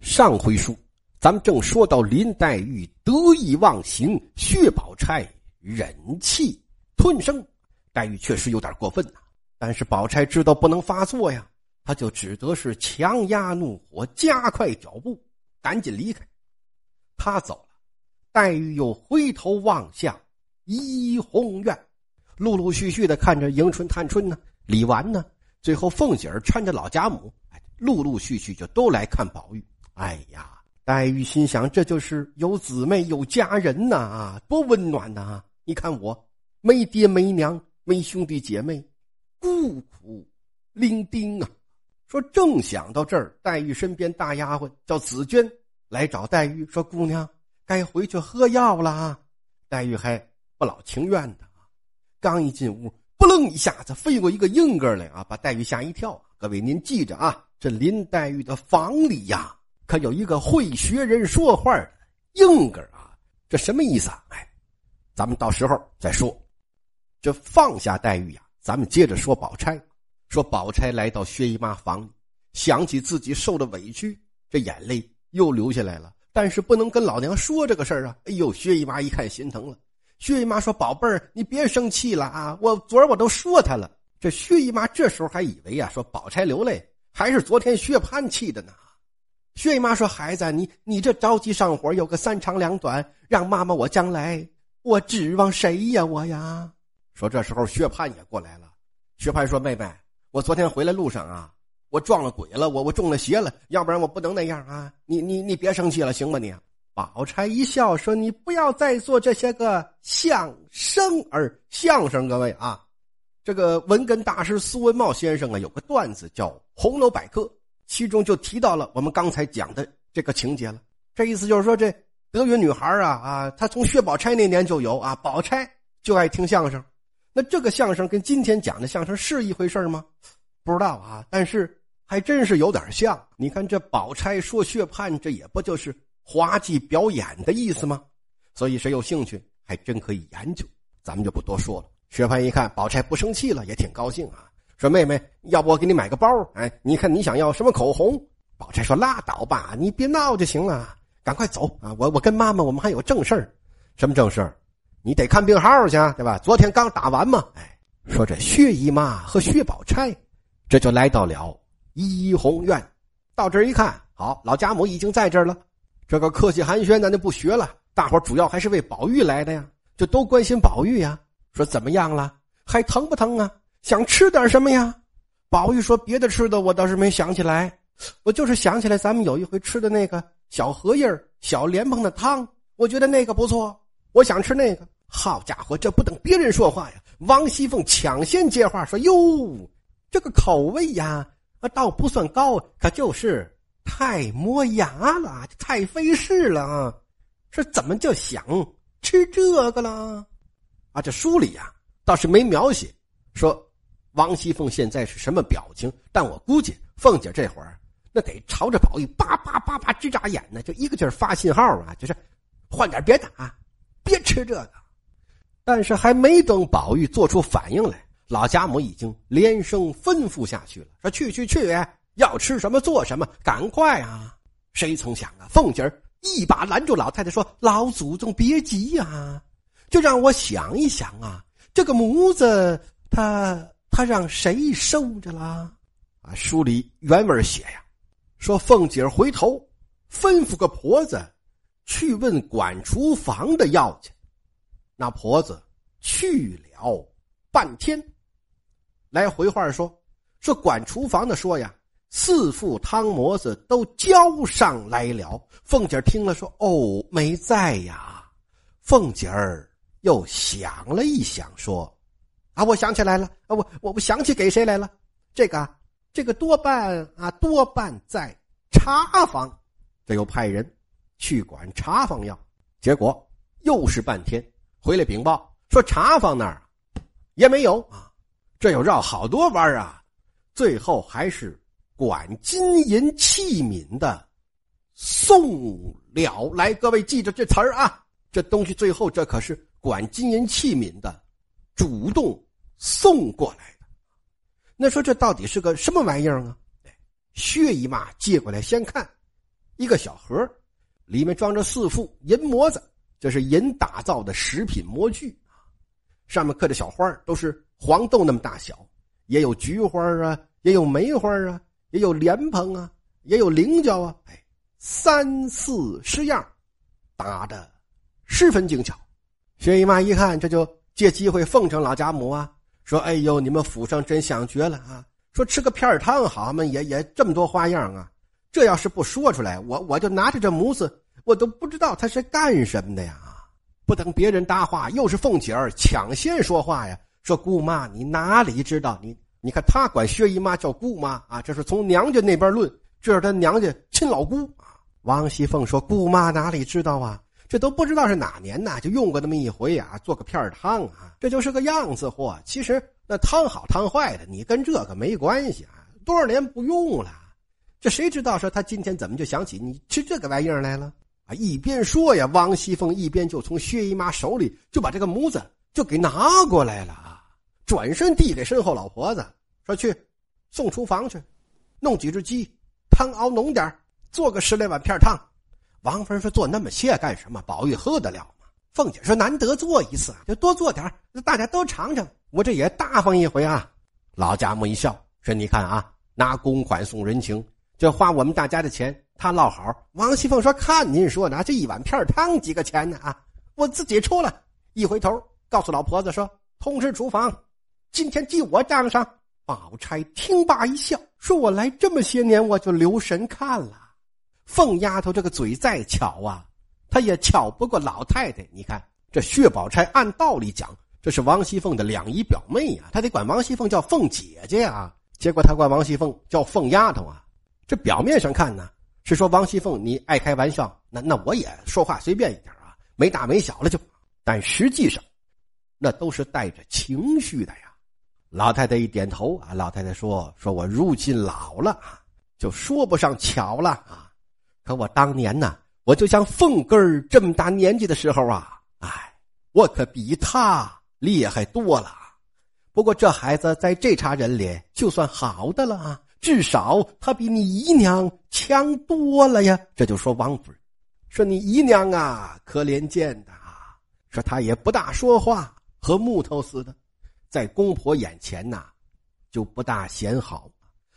上回书，咱们正说到林黛玉得意忘形，薛宝钗忍气吞声。黛玉确实有点过分呐，但是宝钗知道不能发作呀，她就只得是强压怒火，加快脚步，赶紧离开。她走了，黛玉又回头望向怡红院，陆陆续续的看着迎春、探春呢，李纨呢，最后凤姐儿搀着老贾母，哎，陆陆续续就都来看宝玉。哎呀，黛玉心想，这就是有姊妹有家人呐啊，多温暖呐！你看我没爹没娘没兄弟姐妹，孤苦伶仃啊。说正想到这儿，黛玉身边大丫鬟叫紫娟来找黛玉，说：“姑娘该回去喝药了啊。”黛玉还不老情愿的啊，刚一进屋，扑棱一下子飞过一个硬个来啊，把黛玉吓一跳。各位您记着啊，这林黛玉的房里呀。可有一个会学人说话的硬个啊，这什么意思啊？哎，咱们到时候再说。这放下黛玉呀，咱们接着说宝钗。说宝钗来到薛姨妈房里，想起自己受的委屈，这眼泪又流下来了。但是不能跟老娘说这个事儿啊！哎呦，薛姨妈一看心疼了。薛姨妈说：“宝贝儿，你别生气了啊！我昨儿我都说他了。”这薛姨妈这时候还以为啊，说宝钗流泪还是昨天薛蟠气的呢。薛姨妈说：“孩子，你你这着急上火，有个三长两短，让妈妈我将来我指望谁呀？我呀。”说这时候薛蟠也过来了。薛蟠说：“妹妹，我昨天回来路上啊，我撞了鬼了，我我中了邪了，要不然我不能那样啊！你你你别生气了，行吗？你。”宝钗一笑说：“你不要再做这些个相声儿相声，各位啊，这个文根大师苏文茂先生啊，有个段子叫《红楼百科》。”其中就提到了我们刚才讲的这个情节了。这意思就是说，这德云女孩啊啊，她从薛宝钗那年就有啊，宝钗就爱听相声。那这个相声跟今天讲的相声是一回事吗？不知道啊，但是还真是有点像。你看这宝钗说薛蟠，这也不就是滑稽表演的意思吗？所以谁有兴趣，还真可以研究。咱们就不多说了。薛蟠一看宝钗不生气了，也挺高兴啊。说妹妹，要不我给你买个包？哎，你看你想要什么口红？宝钗说：“拉倒吧，你别闹就行了，赶快走啊！我我跟妈妈，我们还有正事儿。什么正事儿？你得看病号去，对吧？昨天刚打完嘛。哎，说这薛姨妈和薛宝钗，这就来到了怡红院。到这儿一看，好，老贾母已经在这儿了。这个客气寒暄，咱就不学了。大伙主要还是为宝玉来的呀，就都关心宝玉呀。说怎么样了？还疼不疼啊？”想吃点什么呀？宝玉说：“别的吃的我倒是没想起来，我就是想起来咱们有一回吃的那个小荷叶小莲蓬的汤，我觉得那个不错，我想吃那个。”好家伙，这不等别人说话呀，王熙凤抢先接话说：“哟，这个口味呀，啊，倒不算高，可就是太磨牙了，太费事了啊！是怎么就想吃这个了？啊，这书里呀倒是没描写说。”王熙凤现在是什么表情？但我估计凤姐这会儿那得朝着宝玉叭叭叭叭直眨眼呢，就一个劲儿发信号啊，就是换点别的啊，别吃这个。但是还没等宝玉做出反应来，老贾母已经连声吩咐下去了：“说去去去，要吃什么做什么，赶快啊！”谁曾想啊，凤姐儿一把拦住老太太说：“老祖宗别急呀，就让我想一想啊，这个模子他。”他让谁收着了？啊，书里原文写呀，说凤姐回头吩咐个婆子去问管厨房的要去。那婆子去了半天，来回话说说管厨房的说呀，四副汤模子都交上来了。凤姐听了说：“哦，没在呀。”凤姐儿又想了一想说。啊，我想起来了啊，我我我想起给谁来了？这个，这个多半啊，多半在茶房。这又派人去管茶房要，结果又是半天，回来禀报说茶房那儿也没有啊。这又绕好多弯啊，最后还是管金银器皿的送了来。各位记着这词儿啊，这东西最后这可是管金银器皿的主动。送过来的，那说这到底是个什么玩意儿啊？薛姨妈接过来先看，一个小盒，里面装着四副银模子，这是银打造的食品模具上面刻的小花都是黄豆那么大小，也有菊花啊，也有梅花啊，也有莲蓬啊，也有菱角啊，哎，三四十样，打的十分精巧。薛姨妈一看，这就借机会奉承老家母啊，说：“哎呦，你们府上真想绝了啊！说吃个片儿汤好嘛，也也这么多花样啊。这要是不说出来，我我就拿着这模子，我都不知道他是干什么的呀。”不等别人搭话，又是凤姐儿抢先说话呀，说：“姑妈，你哪里知道？你你看他管薛姨妈叫姑妈啊，这是从娘家那边论，这是他娘家亲老姑。”王熙凤说：“姑妈哪里知道啊？这都不知道是哪年呢，就用过那么一回啊，做个片汤啊，这就是个样子货。其实那汤好汤坏的，你跟这个没关系啊。多少年不用了，这谁知道说他今天怎么就想起你吃这个玩意儿来了？”啊！一边说呀，王熙凤一边就从薛姨妈手里就把这个模子就给拿过来了啊！转身递给身后老婆子，说：“去送厨房去，弄几只鸡，汤熬浓点做个十来碗片汤。”王芬说：“做那么些干什么？宝玉喝得了吗？”凤姐说：“难得做一次，就多做点大家都尝尝。我这也大方一回啊。”老贾母一笑说：“你看啊，拿公款送人情，这花我们大家的钱。”他落好，王熙凤说：“看您说的，这一碗片汤几个钱呢？啊，我自己出了。”一回头，告诉老婆子说：“通知厨房，今天记我账上。”宝钗听罢一笑，说：“我来这么些年，我就留神看了。凤丫头这个嘴再巧啊，她也巧不过老太太。你看这薛宝钗，按道理讲，这是王熙凤的两姨表妹呀，她得管王熙凤叫凤姐姐呀。结果她管王熙凤叫凤丫头啊。这表面上看呢。”是说王熙凤，你爱开玩笑，那那我也说话随便一点啊，没大没小了就。但实际上，那都是带着情绪的呀。老太太一点头啊，老太太说：“说我如今老了，就说不上巧了啊。可我当年呢，我就像凤根儿这么大年纪的时候啊，哎，我可比他厉害多了。不过这孩子在这茬人里，就算好的了啊。”至少他比你姨娘强多了呀！这就说王夫人，说你姨娘啊，可怜见的啊，说她也不大说话，和木头似的，在公婆眼前呐，就不大显好，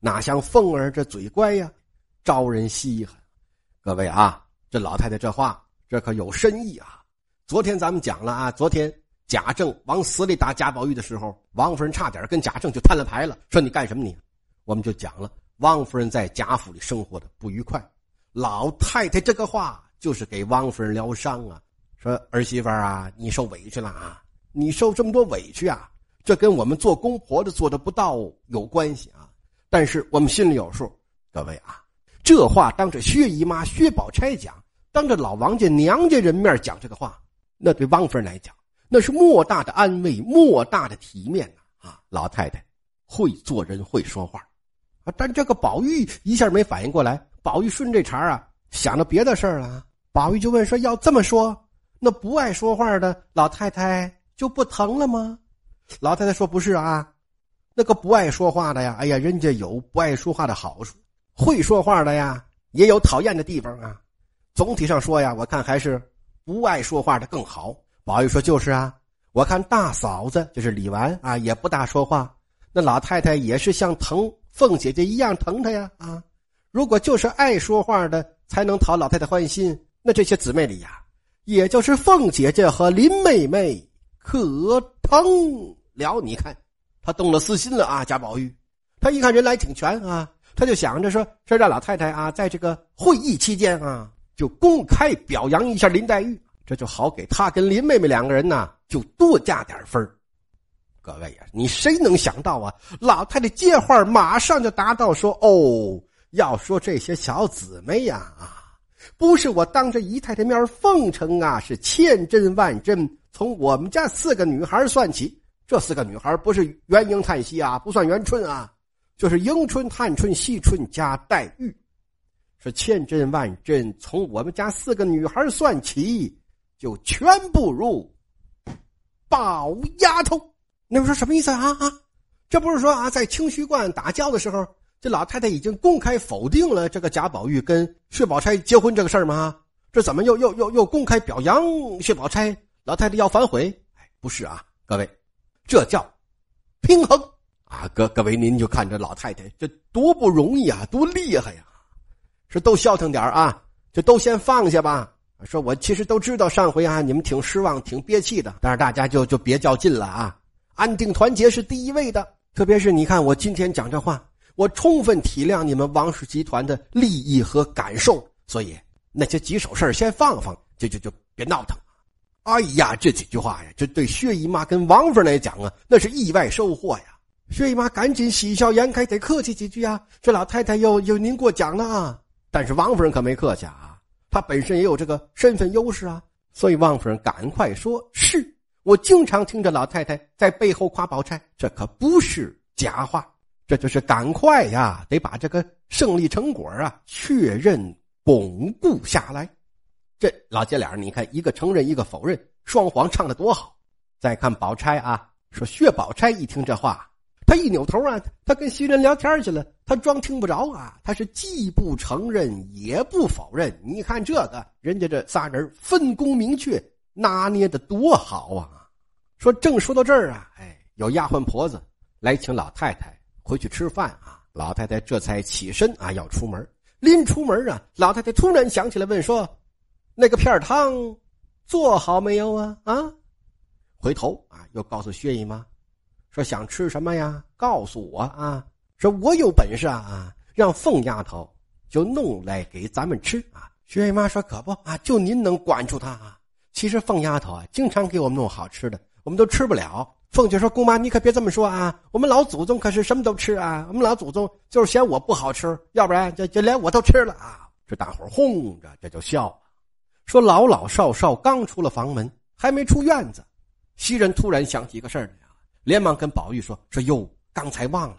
哪像凤儿这嘴乖呀，招人稀罕。各位啊，这老太太这话，这可有深意啊！昨天咱们讲了啊，昨天贾政往死里打贾宝玉的时候，王夫人差点跟贾政就摊了牌了，说你干什么你？我们就讲了，王夫人在贾府里生活的不愉快，老太太这个话就是给王夫人疗伤啊，说儿媳妇啊，你受委屈了啊，你受这么多委屈啊，这跟我们做公婆的做的不到有关系啊，但是我们心里有数。各位啊，这话当着薛姨妈、薛宝钗讲，当着老王家娘家人面讲这个话，那对王夫人来讲，那是莫大的安慰，莫大的体面呐！啊，老太太会做人，会说话。啊！但这个宝玉一下没反应过来。宝玉顺这茬啊，想到别的事儿了。宝玉就问说：“要这么说，那不爱说话的老太太就不疼了吗？”老太太说：“不是啊，那个不爱说话的呀，哎呀，人家有不爱说话的好处；会说话的呀，也有讨厌的地方啊。总体上说呀，我看还是不爱说话的更好。”宝玉说：“就是啊，我看大嫂子就是李纨啊，也不大说话。那老太太也是像疼。”凤姐姐一样疼她呀啊！如果就是爱说话的才能讨老太太欢心，那这些姊妹里呀，也就是凤姐姐和林妹妹可疼了。你看，她动了私心了啊！贾宝玉，他一看人来挺全啊，他就想着说，说让老太太啊，在这个会议期间啊，就公开表扬一下林黛玉，这就好给他跟林妹妹两个人呢，就多加点分各位呀，你谁能想到啊？老太太接话，马上就答道：“说哦，要说这些小姊妹呀，啊，不是我当着姨太太面奉承啊，是千真万真。从我们家四个女孩算起，这四个女孩不是元英、叹息啊，不算元春啊，就是迎春、探春、惜春加黛玉，是千真万真。从我们家四个女孩算起，就全不如宝丫头。”你们说什么意思啊啊？这不是说啊，在清虚观打交的时候，这老太太已经公开否定了这个贾宝玉跟薛宝钗结婚这个事儿吗？这怎么又又又又公开表扬薛宝钗？老太太要反悔？不是啊，各位，这叫平衡啊！各各位，您就看这老太太这多不容易啊，多厉害呀！说都消停点啊，就都先放下吧。说我其实都知道上回啊，你们挺失望、挺憋气的，但是大家就就别较劲了啊，安定团结是第一位的。特别是你看我今天讲这话。我充分体谅你们王氏集团的利益和感受，所以那些棘手事先放放，就就就别闹腾。哎呀，这几句话呀，这对薛姨妈跟王夫人来讲啊，那是意外收获呀。薛姨妈赶紧喜笑颜开，得客气几句啊。这老太太又又您过奖了啊。但是王夫人可没客气啊，她本身也有这个身份优势啊，所以王夫人赶快说：“是我经常听着老太太在背后夸宝钗，这可不是假话。”这就是赶快呀，得把这个胜利成果啊确认巩固下来。这老姐俩，你看一个承认，一个否认，双簧唱的多好。再看宝钗啊，说薛宝钗一听这话，他一扭头啊，他跟袭人聊天去了，他装听不着啊，他是既不承认也不否认。你看这个人家这仨人分工明确，拿捏的多好啊！说正说到这儿啊，哎，有丫鬟婆子来请老太太。回去吃饭啊！老太太这才起身啊，要出门。临出门啊，老太太突然想起来问说：“那个片汤做好没有啊？”啊，回头啊，又告诉薛姨妈说：“想吃什么呀？告诉我啊！说我有本事啊，让凤丫头就弄来给咱们吃啊。”薛姨妈说：“可不啊，就您能管住她啊？其实凤丫头啊，经常给我们弄好吃的，我们都吃不了。”凤姐说：“姑妈，你可别这么说啊！我们老祖宗可是什么都吃啊！我们老祖宗就是嫌我不好吃，要不然就就连我都吃了啊！”这大伙哄着，这就笑了，说：“老老少少刚出了房门，还没出院子，袭人突然想起一个事儿来，连忙跟宝玉说：‘说哟，刚才忘了，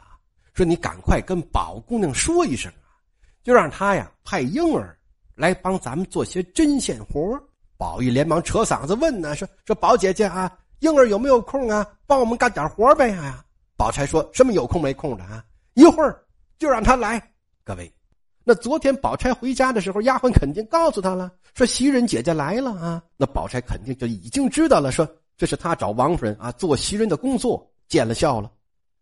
说你赶快跟宝姑娘说一声啊，就让她呀派婴儿来帮咱们做些针线活。’宝玉连忙扯嗓子问呢，说：‘说宝姐姐啊。’”婴儿有没有空啊？帮我们干点活呗呀！宝钗说什么有空没空的啊？一会儿就让他来。各位，那昨天宝钗回家的时候，丫鬟肯定告诉他了，说袭人姐姐来了啊。那宝钗肯定就已经知道了，说这是他找王夫人啊做袭人的工作，见了笑了。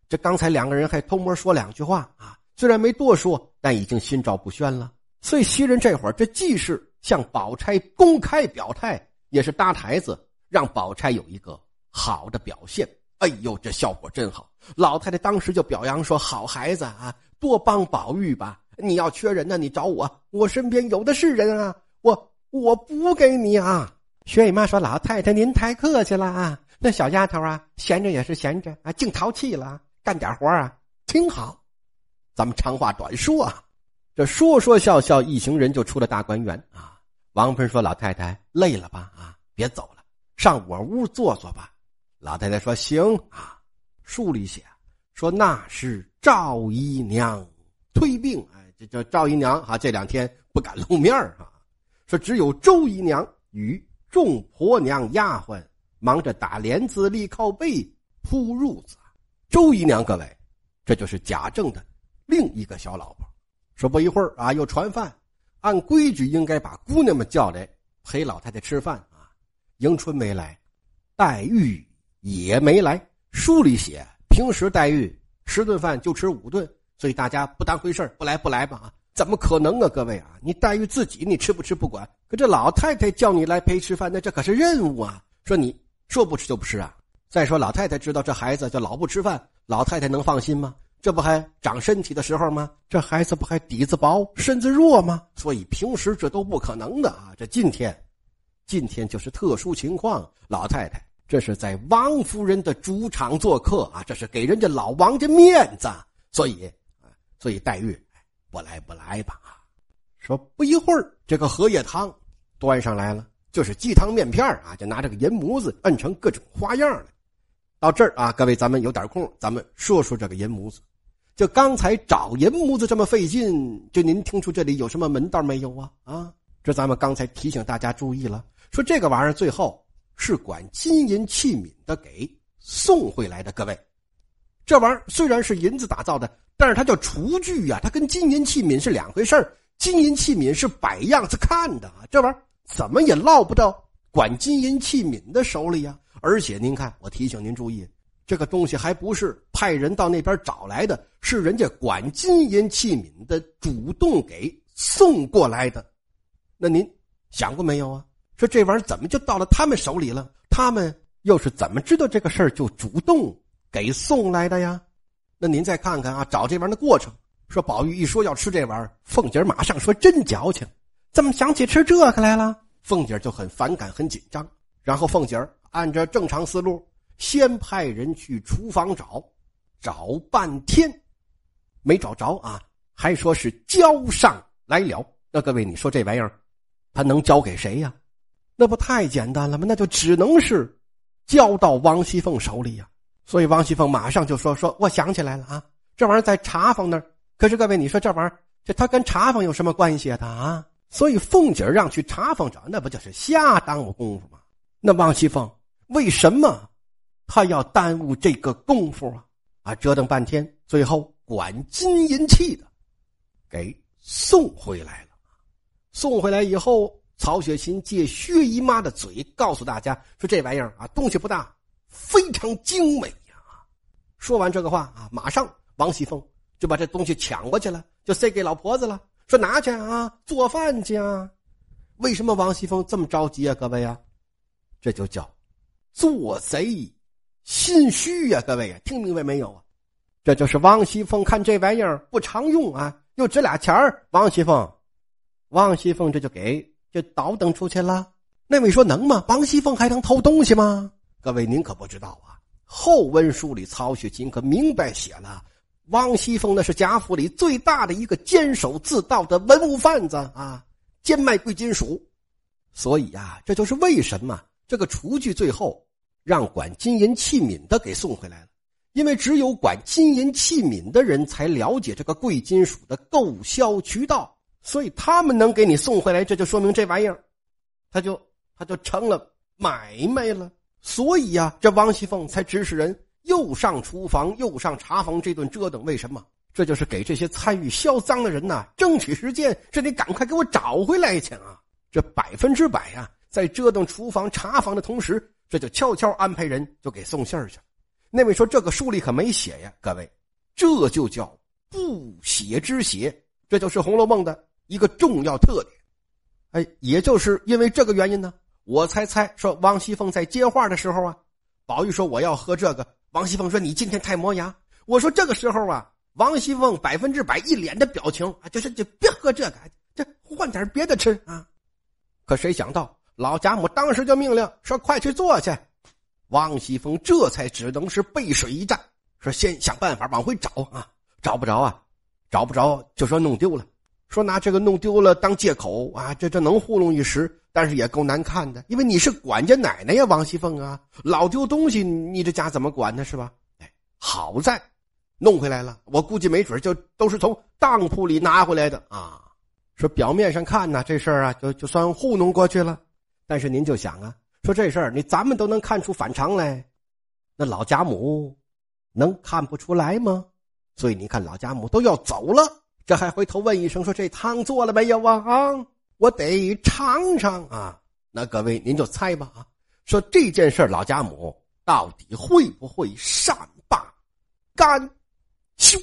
这刚才两个人还偷摸说两句话啊，虽然没多说，但已经心照不宣了。所以袭人这会儿这既是向宝钗公开表态，也是搭台子，让宝钗有一个。好的表现，哎呦，这效果真好！老太太当时就表扬说：“好孩子啊，多帮宝玉吧！你要缺人呢，你找我，我身边有的是人啊，我我补给你啊。”薛姨妈说：“老太太您太客气了啊，那小丫头啊，闲着也是闲着啊，净淘气了，干点活啊，挺好。”咱们长话短说啊，这说说笑笑，一行人就出了大观园啊。王芬说：“老太太累了吧？啊，别走了，上我屋坐坐吧。”老太太说：“行啊。”书里写说那是赵姨娘推病，哎，这叫赵姨娘哈，这两天不敢露面啊。说只有周姨娘与众婆娘丫鬟忙着打帘子、立靠背、铺褥子。周姨娘，各位，这就是贾政的另一个小老婆。说不一会儿啊，又传饭，按规矩应该把姑娘们叫来陪老太太吃饭啊。迎春没来，黛玉。也没来。书里写，平时黛玉十顿饭就吃五顿，所以大家不当回事不来不来吧啊？怎么可能啊，各位啊！你黛玉自己你吃不吃不管，可这老太太叫你来陪吃饭，那这可是任务啊！说你说不吃就不吃啊！再说老太太知道这孩子就老不吃饭，老太太能放心吗？这不还长身体的时候吗？这孩子不还底子薄身子弱吗？所以平时这都不可能的啊！这今天，今天就是特殊情况，老太太。这是在王夫人的主场做客啊，这是给人家老王家面子，所以，所以黛玉不来不来吧。说不一会儿，这个荷叶汤端上来了，就是鸡汤面片啊，就拿这个银模子摁成各种花样了。到这儿啊，各位咱们有点空，咱们说说这个银模子。就刚才找银模子这么费劲，就您听出这里有什么门道没有啊？啊，这咱们刚才提醒大家注意了，说这个玩意儿最后。是管金银器皿的给送回来的，各位，这玩意儿虽然是银子打造的，但是它叫厨具呀，它跟金银器皿是两回事金银器皿是摆样子看的，这玩意儿怎么也落不到管金银器皿的手里呀。而且您看，我提醒您注意，这个东西还不是派人到那边找来的，是人家管金银器皿的主动给送过来的。那您想过没有啊？说这玩意儿怎么就到了他们手里了？他们又是怎么知道这个事儿就主动给送来的呀？那您再看看啊，找这玩意儿的过程。说宝玉一说要吃这玩意儿，凤姐马上说真矫情，怎么想起吃这个来了？凤姐就很反感，很紧张。然后凤姐按照正常思路，先派人去厨房找，找半天，没找着啊，还说是交上来了。那各位，你说这玩意儿，他能交给谁呀？那不太简单了吗？那就只能是交到王熙凤手里呀。所以王熙凤马上就说：“说我想起来了啊，这玩意儿在茶房那儿。可是各位，你说这玩意儿，这他跟茶房有什么关系啊？他啊？所以凤姐让去茶房找，那不就是瞎耽误功夫吗？那王熙凤为什么他要耽误这个功夫啊？啊，折腾半天，最后管金银器的给送回来了。送回来以后。”曹雪芹借薛姨妈的嘴告诉大家说：“这玩意儿啊，东西不大，非常精美呀。”说完这个话啊，马上王熙凤就把这东西抢过去了，就塞给老婆子了，说：“拿去啊，做饭去啊。”为什么王熙凤这么着急啊？各位啊，这就叫做贼心虚呀！各位啊，听明白没有啊？这就是王熙凤看这玩意儿不常用啊，又值俩钱儿。王熙凤，王熙凤这就给。就倒腾出去了，那位说能吗？王熙凤还能偷东西吗？各位您可不知道啊，后文书里曹雪芹可明白写了，王熙凤那是贾府里最大的一个监守自盗的文物贩子啊，兼卖贵金属，所以啊，这就是为什么这个厨具最后让管金银器皿的给送回来了，因为只有管金银器皿的人才了解这个贵金属的购销渠道。所以他们能给你送回来，这就说明这玩意儿，他就他就成了买卖了。所以呀，这王熙凤才指使人又上厨房又上茶房这顿折腾。为什么？这就是给这些参与销赃的人呐争取时间，这得赶快给我找回来去啊！这百分之百呀，在折腾厨房茶房的同时，这就悄悄安排人就给送信儿去。那位说这个书里可没写呀，各位，这就叫不写之写，这就是《红楼梦》的。一个重要特点，哎，也就是因为这个原因呢，我猜猜说王熙凤在接话的时候啊，宝玉说我要喝这个，王熙凤说你今天太磨牙。我说这个时候啊，王熙凤百分之百一脸的表情啊，就是就别喝这个，这换点别的吃啊。可谁想到老贾母当时就命令说快去做去，王熙凤这才只能是背水一战，说先想办法往回找啊，找不着啊，找不着就说弄丢了。说拿这个弄丢了当借口啊，这这能糊弄一时，但是也够难看的。因为你是管家奶奶呀，王熙凤啊，老丢东西，你这家怎么管呢？是吧？哎，好在弄回来了，我估计没准就都是从当铺里拿回来的啊。说表面上看呢，这事儿啊，就就算糊弄过去了。但是您就想啊，说这事儿你咱们都能看出反常来，那老贾母能看不出来吗？所以你看，老贾母都要走了。这还回头问一声说：“这汤做了没有啊？啊，我得尝尝啊！”那各位您就猜吧啊，说这件事老家母到底会不会善罢甘休？